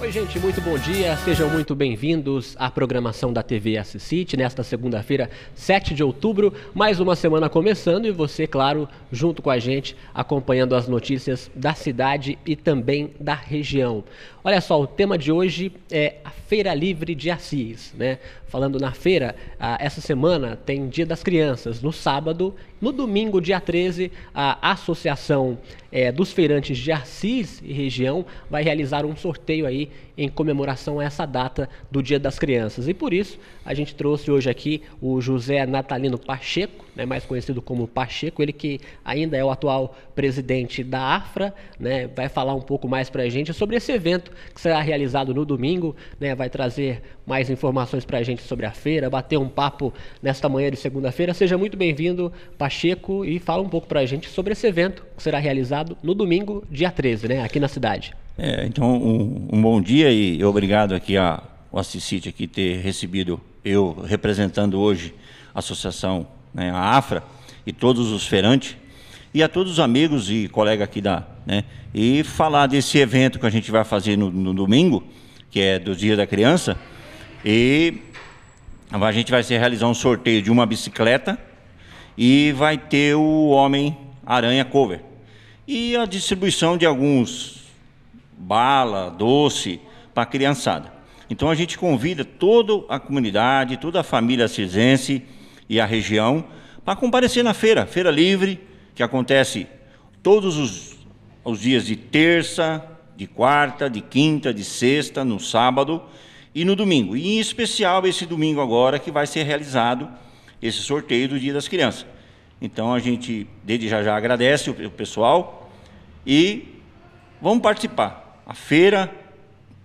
Oi, gente, muito bom dia. Sejam muito bem-vindos à programação da TV Assisite nesta segunda-feira, 7 de outubro. Mais uma semana começando e você, claro, junto com a gente, acompanhando as notícias da cidade e também da região. Olha só, o tema de hoje é a Feira Livre de Assis, né? Falando na feira, essa semana tem Dia das Crianças, no sábado. No domingo, dia 13, a Associação eh, dos Feirantes de Assis e região vai realizar um sorteio aí em comemoração a essa data do Dia das Crianças. E por isso, a gente trouxe hoje aqui o José Natalino Pacheco, né, mais conhecido como Pacheco, ele que ainda é o atual presidente da AFRA, né, vai falar um pouco mais para a gente sobre esse evento que será realizado no domingo, né, vai trazer mais informações para a gente sobre a feira, bater um papo nesta manhã de segunda-feira. Seja muito bem-vindo, Pacheco, e fala um pouco para a gente sobre esse evento que será realizado no domingo, dia 13, né, aqui na cidade. É, então, um, um, bom dia e obrigado aqui a, ao Assisite aqui ter recebido eu representando hoje a associação, né, a AFRA e todos os feirantes e a todos os amigos e colegas aqui da, né, e falar desse evento que a gente vai fazer no, no domingo, que é do Dia da Criança, e a gente vai realizar um sorteio de uma bicicleta e vai ter o Homem Aranha Cover. E a distribuição de alguns bala, doce para a criançada. Então a gente convida toda a comunidade, toda a família cisense e a região para comparecer na feira, feira livre, que acontece todos os, os dias de terça, de quarta, de quinta, de sexta, no sábado e no domingo. E em especial esse domingo agora que vai ser realizado esse sorteio do Dia das Crianças. Então a gente desde já já agradece o, o pessoal e vamos participar. A feira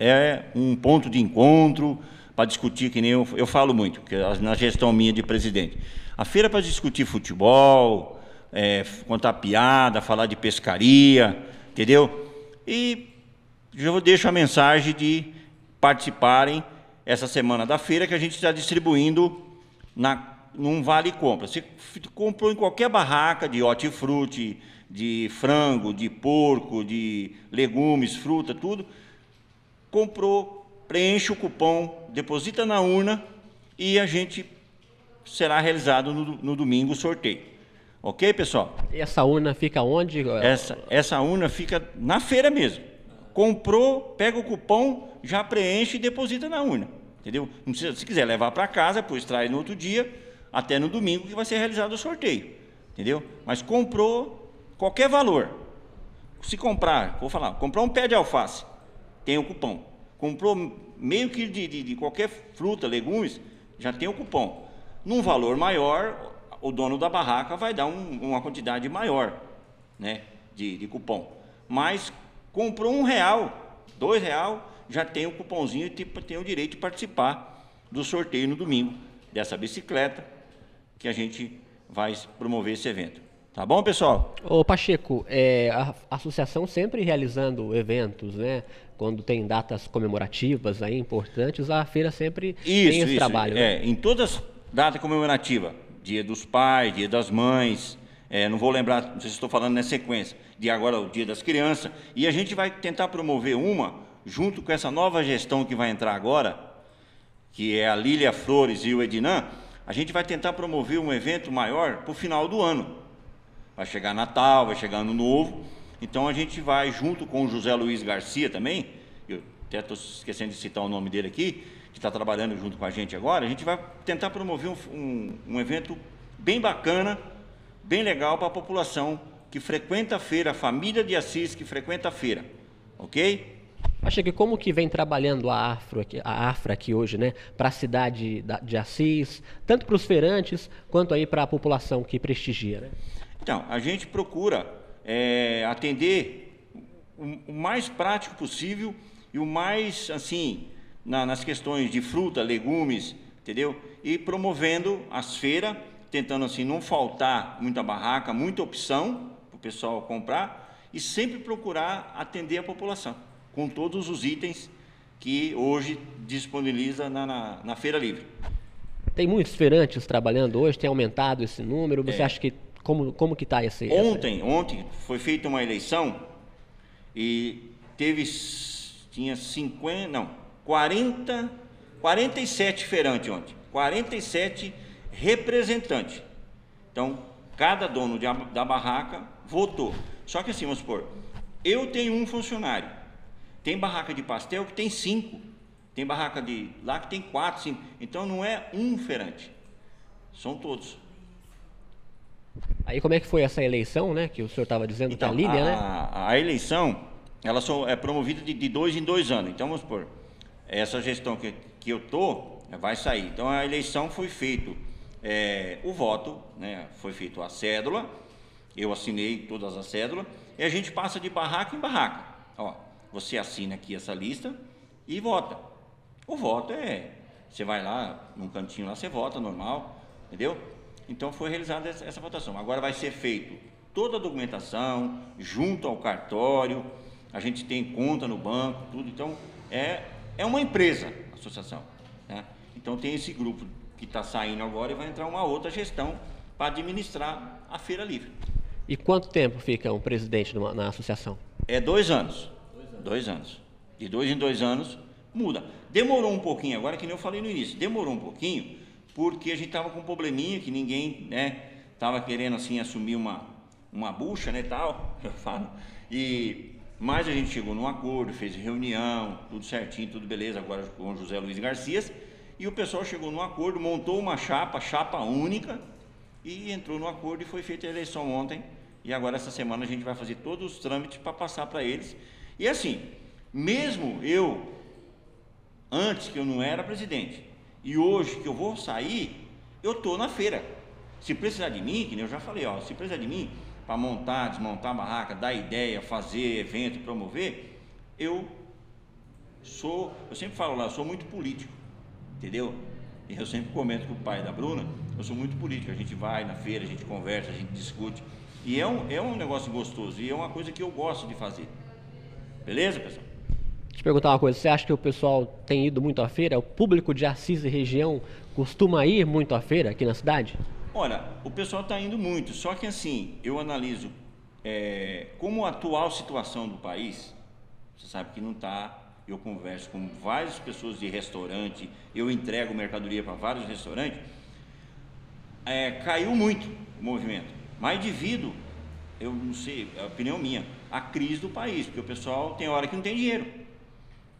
é um ponto de encontro para discutir, que nem eu, eu falo muito, que na gestão minha de presidente. A feira é para discutir futebol, é, contar piada, falar de pescaria, entendeu? E eu deixo a mensagem de participarem essa semana da feira que a gente está distribuindo na, num vale compra. Você comprou em qualquer barraca de hortifruti, de frango, de porco, de legumes, fruta, tudo comprou, preenche o cupom, deposita na urna e a gente será realizado no, no domingo o sorteio. Ok, pessoal? E essa urna fica onde? Essa, essa urna fica na feira mesmo. Comprou, pega o cupom, já preenche e deposita na urna. Entendeu? Precisa, se quiser levar para casa, depois traz no outro dia, até no domingo que vai ser realizado o sorteio. Entendeu? Mas comprou qualquer valor. Se comprar, vou falar, comprou um pé de alface, tem o cupom. Comprou meio quilo de, de, de qualquer fruta, legumes, já tem o cupom. Num valor maior, o dono da barraca vai dar um, uma quantidade maior né, de, de cupom. Mas comprou um real, dois real, já tem o cupomzinho e tem o direito de participar do sorteio no domingo dessa bicicleta que a gente vai promover esse evento. Tá bom, pessoal? Ô Pacheco, é, a associação sempre realizando eventos, né? Quando tem datas comemorativas aí importantes, a feira sempre isso, tem esse isso, trabalho. Né? É, em todas as datas comemorativas, dia dos pais, dia das mães, é, não vou lembrar, não sei se estou falando na sequência, de agora o dia das crianças, e a gente vai tentar promover uma, junto com essa nova gestão que vai entrar agora, que é a Lília Flores e o Edinã, a gente vai tentar promover um evento maior para o final do ano vai chegar Natal, vai chegar Ano Novo. Então a gente vai, junto com o José Luiz Garcia também, eu até estou esquecendo de citar o nome dele aqui, que está trabalhando junto com a gente agora, a gente vai tentar promover um, um, um evento bem bacana, bem legal para a população que frequenta a feira, a família de Assis que frequenta a feira, ok? Acha que como que vem trabalhando a Afro aqui, a Afra aqui hoje, né, para a cidade de Assis, tanto para os feirantes quanto aí para a população que prestigia, né? Então, a gente procura é, atender o, o, mais prático possível e o mais, assim, na, nas questões de fruta, legumes, entendeu? E promovendo as feiras, tentando, assim, não faltar muita barraca, muita opção para o pessoal comprar e sempre procurar atender a população com todos os itens que hoje disponibiliza na, na, na Feira Livre. Tem muitos feirantes trabalhando hoje, tem aumentado esse número. Você é. acha que como, como que está esse? Ontem, essa... ontem foi feita uma eleição e teve tinha 50, não, 40, 47 feirantes ontem, 47 representantes. Então, cada dono de, da barraca votou. Só que assim, vamos supor, eu tenho um funcionário, tem barraca de pastel que tem cinco, tem barraca de lá que tem quatro, cinco. Então não é um feirante, são todos. Aí como é que foi essa eleição, né? Que o senhor estava dizendo então, que a Lília, a, né? A, a eleição, ela só é promovida de, de, dois em dois anos. Então vamos supor, essa gestão que, que eu tô vai sair. Então a eleição foi feito é, o voto, né? Foi feito a cédula. Eu assinei todas as cédulas e a gente passa de barraca em barraca. Ó, você assina aqui essa lista e vota. O voto é, você vai lá num cantinho lá, você vota normal, entendeu? Então foi realizada essa, votação. Agora vai ser feito toda a documentação junto ao cartório, a gente tem conta no banco, tudo. Então é, é uma empresa, a associação. Né? Então tem esse grupo que está saindo agora e vai entrar uma outra gestão para administrar a feira livre. E quanto tempo fica um presidente numa, na associação? É dois anos. Dois anos. Dois anos. De dois em dois anos muda. Demorou um pouquinho, agora que nem eu falei no início, demorou um pouquinho, porque a gente estava com um probleminha que ninguém, né, estava querendo assim assumir uma, uma bucha, né, tal, eu falo. E mas a gente chegou num acordo, fez reunião, tudo certinho, tudo beleza, agora com o José Luiz Garcias, e o pessoal chegou num acordo, montou uma chapa, chapa única, e entrou no acordo e foi feita a eleição ontem. E agora essa semana a gente vai fazer todos os trâmites para passar para eles. E assim, mesmo eu antes que eu não era presidente, e hoje que eu vou sair, eu estou na feira. Se precisar de mim, que eu já falei, ó, se precisar de mim para montar, desmontar a barraca, dar ideia, fazer evento, promover, eu sou, eu sempre falo lá, eu sou muito político, entendeu? E eu sempre comento com o pai da Bruna, eu sou muito político, a gente vai na feira, a gente conversa, a gente discute, e é um, é um negócio gostoso, e é uma coisa que eu gosto de fazer. Beleza, pessoal? Perguntar uma coisa, você acha que o pessoal tem ido muito à feira? O público de Assis e região costuma ir muito à feira aqui na cidade? Olha, o pessoal está indo muito, só que assim, eu analiso é, como a atual situação do país, você sabe que não está, eu converso com várias pessoas de restaurante, eu entrego mercadoria para vários restaurantes, é, caiu muito o movimento, mas devido, eu não sei, é a opinião minha, a crise do país, porque o pessoal tem hora que não tem dinheiro.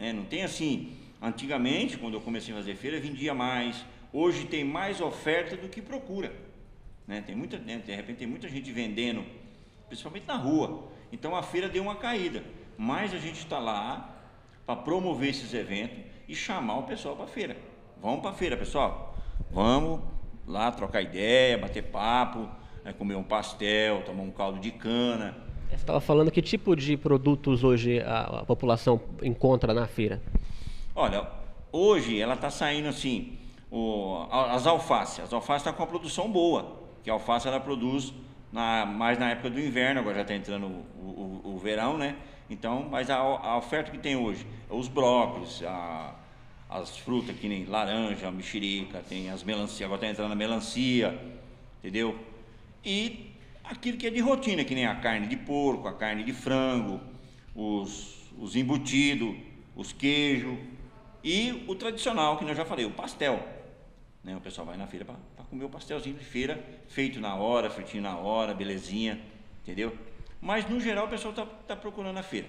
Né? Não tem assim, antigamente, quando eu comecei a fazer feira, vendia mais. Hoje tem mais oferta do que procura. Né? Tem muita, né? de repente tem muita gente vendendo, principalmente na rua. Então a feira deu uma caída. Mas a gente está lá para promover esses eventos e chamar o pessoal para a feira. Vamos para a feira, pessoal. Vamos lá trocar ideia, bater papo, né? comer um pastel, tomar um caldo de cana você estava falando que tipo de produtos hoje a, a população encontra na feira? Olha, hoje ela está saindo assim, o, as alfaces. As alfaces estão tá com uma produção boa, que a alface ela produz na, mais na época do inverno, agora já está entrando o, o, o, verão, né? Então, mas a, a, oferta que tem hoje, os brócolis, a, as frutas que nem laranja, mexerica, tem as melancia, agora está entrando a melancia, entendeu? E aquilo que é de rotina, que nem a carne de porco, a carne de frango, os, os embutidos, os queijos e o tradicional, que eu já falei, o pastel. Né? O pessoal vai na feira para comer o pastelzinho de feira, feito na hora, fritinho na hora, belezinha, entendeu? Mas no geral o pessoal está tá procurando a feira.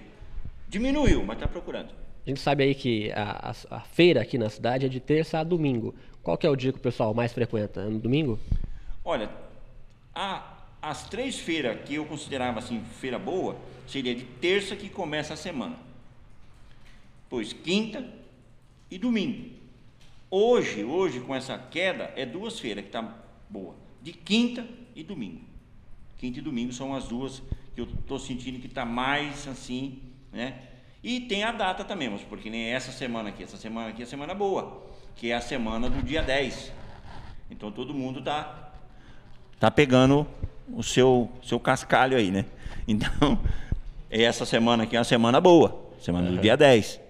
Diminuiu, mas está procurando. A gente sabe aí que a, a, a, feira aqui na cidade é de terça a domingo. Qual que é o dia que o pessoal mais frequenta? É no domingo? Olha, a, as três feiras que eu considerava assim feira boa, seria de terça que começa a semana. Pois quinta e domingo. Hoje, hoje com essa queda é duas feiras que tá boa, de quinta e domingo. Quinta e domingo são as duas que eu estou sentindo que está mais assim, né? E tem a data também, mas porque nem essa semana aqui, essa semana aqui é a semana boa, que é a semana do dia 10. Então todo mundo está tá pegando o seu, seu cascalho aí, né? Então, essa semana aqui é uma semana boa, semana uhum. do dia 10.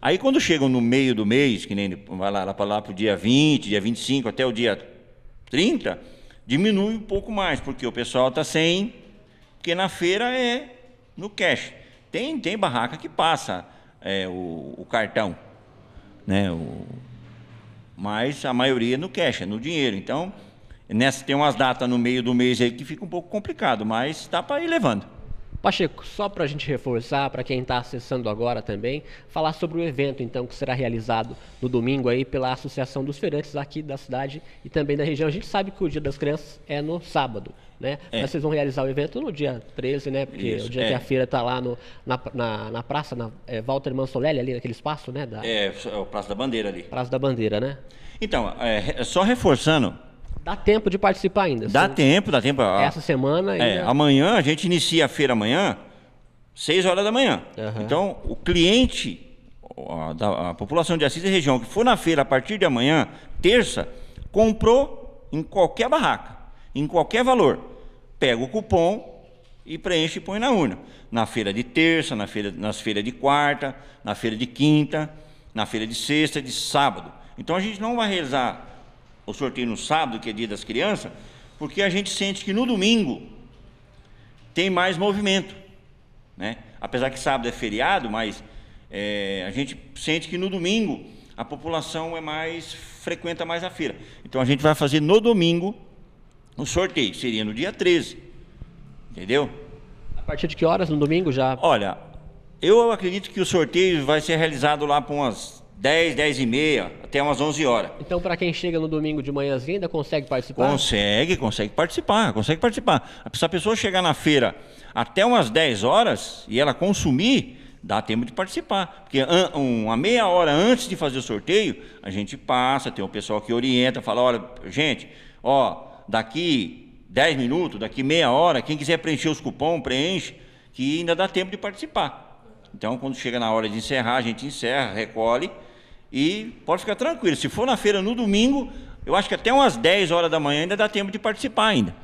Aí quando chegam no meio do mês, que nem vai lá, lá para lá para o dia 20, dia 25 até o dia 30, diminui um pouco mais, porque o pessoal está sem, porque na feira é no cash. Tem, tem barraca que passa é, o, o cartão, né? O, mas a maioria no cash, é no dinheiro. Então, nessa tem umas datas no meio do mês aí que fica um pouco complicado, mas dá para ir levando. Pacheco, só para a gente reforçar, para quem está acessando agora também, falar sobre o evento então que será realizado no domingo aí pela Associação dos Feirantes aqui da cidade e também da região. A gente sabe que o Dia das Crianças é no sábado, né? É. Mas vocês vão realizar o evento no dia 13, né? Porque Isso, o dia é. que a feira está lá no, na, na, na, praça, na é, Walter Mansolelli, ali naquele espaço, né? Da... É, é o Praça da Bandeira ali. Praça da Bandeira, né? Então, é, só reforçando, Dá tempo de participar ainda. Dá tempo, dá tempo. Essa semana ainda. É, amanhã, a gente inicia a feira amanhã, 6 horas da manhã. Uhum. Então, o cliente, a, da, a população de Assis e região que for na feira a partir de amanhã, terça, comprou em qualquer barraca, em qualquer valor. Pega o cupom e preenche e põe na urna. Na feira de terça, na feira, nas feiras de quarta, na feira de quinta, na feira de sexta, de sábado. Então a gente não vai realizar o sorteio no sábado, que é dia das crianças, porque a gente sente que no domingo tem mais movimento. Né? Apesar que sábado é feriado, mas é, a gente sente que no domingo a população é mais frequenta mais a feira. Então a gente vai fazer no domingo o sorteio, seria no dia 13. Entendeu? A partir de que horas no domingo já? Olha, eu acredito que o sorteio vai ser realizado lá para umas 10, 10 e meia, até umas 11 horas. Então, para quem chega no domingo de manhãzinha, ainda consegue participar? Consegue, consegue participar, consegue participar. Se a pessoa chegar na feira até umas 10 horas e ela consumir, dá tempo de participar. Porque uma meia hora antes de fazer o sorteio, a gente passa, tem um pessoal que orienta, fala, olha, gente, ó, daqui 10 minutos, daqui meia hora, quem quiser preencher os cupom, preenche, que ainda dá tempo de participar. Então, quando chega na hora de encerrar, a gente encerra, recolhe e pode ficar tranquilo. Se for na feira no domingo, eu acho que até umas 10 horas da manhã ainda dá tempo de participar ainda.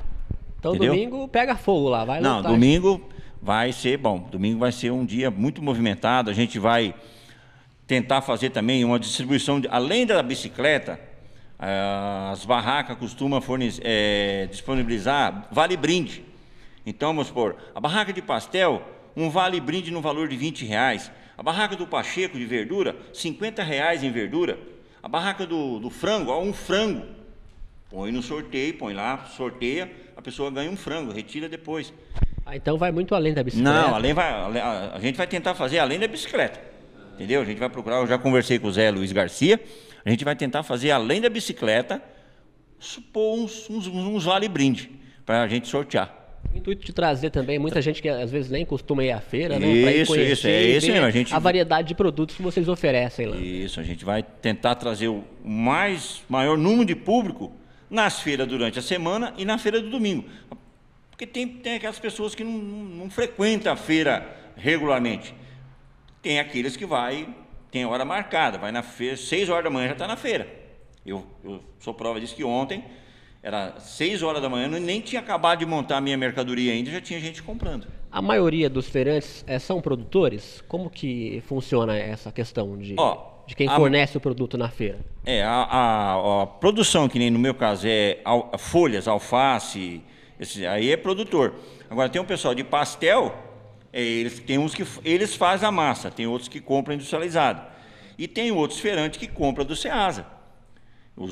Então Entendeu? domingo pega fogo lá, vai Não, domingo vai ser bom. Domingo vai ser um dia muito movimentado. A gente vai tentar fazer também uma distribuição, de, além da bicicleta, eh, as barracas costumam fornecer, é, disponibilizar vale brinde. Então, vamos supor, a barraca de pastel, um vale brinde no valor de 20 reais. A barraca do Pacheco de verdura, 50 reais em verdura. A barraca do, do frango, ó, um frango. Põe no sorteio, põe lá, sorteia, a pessoa ganha um frango, retira depois. Ah, então vai muito além da bicicleta. Não, além vai, a gente vai tentar fazer além da bicicleta. Entendeu? A gente vai procurar, eu já conversei com o Zé Luiz Garcia, a gente vai tentar fazer além da bicicleta, supor uns, uns, uns vale-brinde para a gente sortear. O intuito de trazer também muita gente que às vezes nem costuma ir à feira, né? Isso, isso, é isso mesmo. A, gente... a variedade de produtos que vocês oferecem lá. Isso, a gente vai tentar trazer o mais maior número de público nas feiras durante a semana e na feira do domingo. Porque tem, tem aquelas pessoas que não, não, não frequentam a feira regularmente. Tem aqueles que vai, tem hora marcada, vai na feira, seis horas da manhã já está na feira. Eu, eu sou prova disso que ontem era 6 horas da manhã, nem tinha acabado de montar a minha mercadoria ainda, já tinha gente comprando. A maioria dos feirantes é, são produtores? Como que funciona essa questão de, Ó, de quem a, fornece o produto na feira? É, a, a, a, produção, que nem no meu caso, é al, folhas, alface, esse, aí é produtor. Agora tem um pessoal de pastel, é, eles, tem uns que eles fazem a massa, tem outros que compram industrializado. E tem outros feirantes que compram do Ceasa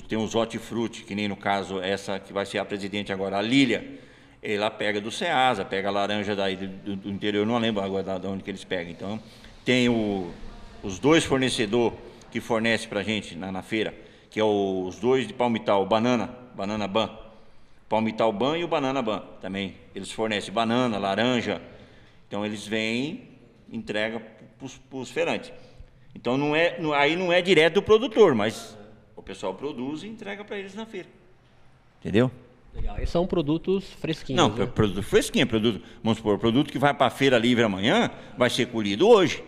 tem os hortifruti, que nem no caso essa que vai ser a presidente agora, a Lília, ela pega do Ceasa, pega a laranja daí do, do interior, não lembro agora de onde que eles pegam. Então, tem o, os dois fornecedores que fornecem para a gente na, na, feira, que é o, os dois de Palmital, Banana, Banana Ban, Palmital Ban e o Banana Ban também. Eles fornecem banana, laranja, então eles vêm, entrega para os feirantes. Então não é, aí não é direto do produtor, mas pessoal produz e entrega para eles na feira. Entendeu? Legal. E são produtos fresquinhos. Não, né? produto fresquinho, produto, vamos supor, produto que vai para a feira livre amanhã, vai ser colhido hoje.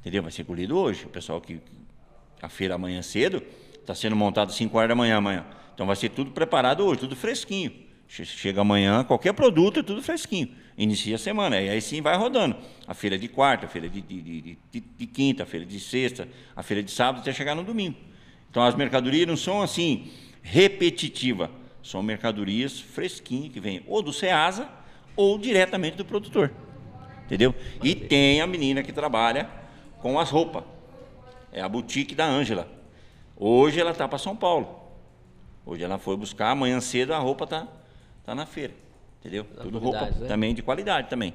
Entendeu? Vai ser colhido hoje. O pessoal que a feira amanhã cedo está sendo montado às 5 horas da manhã amanhã. Então vai ser tudo preparado hoje, tudo fresquinho. Chega amanhã, qualquer produto é tudo fresquinho. Inicia a semana, e aí sim vai rodando. A feira de quarta, a feira de, de, de, de, de quinta, a feira de sexta, a feira de sábado, até chegar no domingo. Então as mercadorias não são assim repetitivas, são mercadorias fresquinhas que vêm ou do Ceasa ou diretamente do produtor. Entendeu? E tem a menina que trabalha com as roupas. É a boutique da Ângela. Hoje ela está para São Paulo. Hoje ela foi buscar, amanhã cedo a roupa tá, tá na feira. Entendeu? Tudo roupa né? também de qualidade também.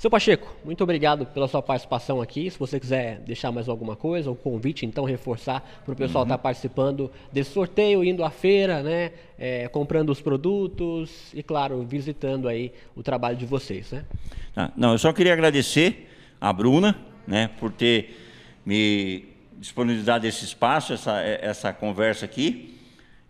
Seu Pacheco, muito obrigado pela sua participação aqui. Se você quiser deixar mais alguma coisa, um convite, então, reforçar para o pessoal estar uhum. tá participando desse sorteio, indo à feira, né? É, comprando os produtos e, claro, visitando aí o trabalho de vocês, né? Ah, não, eu só queria agradecer a Bruna, né, por ter me disponibilizado esse espaço, essa, essa conversa aqui.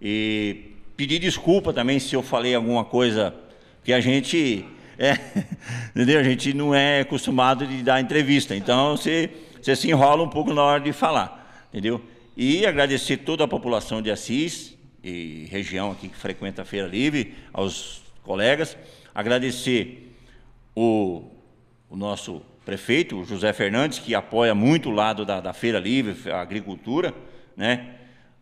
E pedir desculpa também se eu falei alguma coisa que a gente é, entendeu? A gente não é acostumado de dar entrevista, então você, você se enrola um pouco na hora de falar, entendeu? E agradecer toda a população de Assis e região aqui que frequenta a Feira Livre, aos colegas, agradecer o, o nosso prefeito, José Fernandes, que apoia muito o lado da, da Feira Livre, a agricultura, né?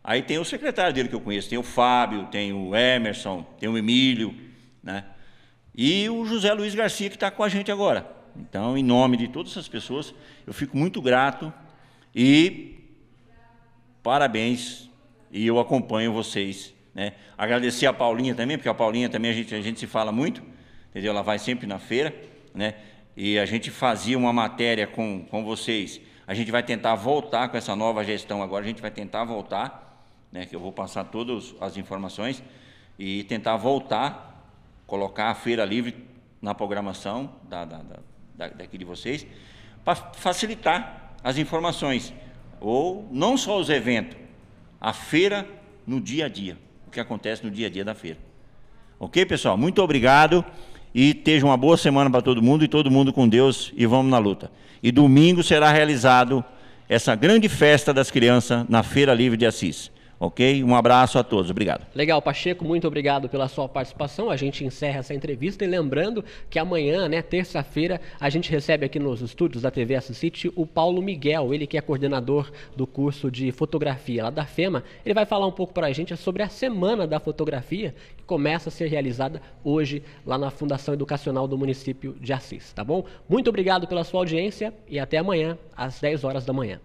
Aí tem o secretário dele que eu conheço, tem o Fábio, tem o Emerson, tem o Emílio, né? E o José Luiz Garcia, que está com a gente agora. Então, em nome de todas essas pessoas, eu fico muito grato e parabéns. E eu acompanho vocês. Né? Agradecer a Paulinha também, porque a Paulinha também a gente, a gente se fala muito, entendeu? Ela vai sempre na feira, né? E a gente fazia uma matéria com, com vocês. A gente vai tentar voltar com essa nova gestão agora, a gente vai tentar voltar, né? Que eu vou passar todas as informações e tentar voltar colocar a feira livre na programação da, da, da, daqui de vocês, para facilitar as informações. Ou não só os eventos, a feira no dia a dia, o que acontece no dia a dia da feira. Ok, pessoal? Muito obrigado e esteja uma boa semana para todo mundo e todo mundo com Deus e vamos na luta. E domingo será realizado essa grande festa das crianças na Feira Livre de Assis. Ok? Um abraço a todos. Obrigado. Legal, Pacheco, muito obrigado pela sua participação. A gente encerra essa entrevista e lembrando que amanhã, né, terça-feira, a gente recebe aqui nos estúdios da TV Assisite o Paulo Miguel, ele que é coordenador do curso de fotografia lá da FEMA. Ele vai falar um pouco para a gente sobre a Semana da Fotografia, que começa a ser realizada hoje lá na Fundação Educacional do município de Assis, tá bom? Muito obrigado pela sua audiência e até amanhã, às 10 horas da manhã.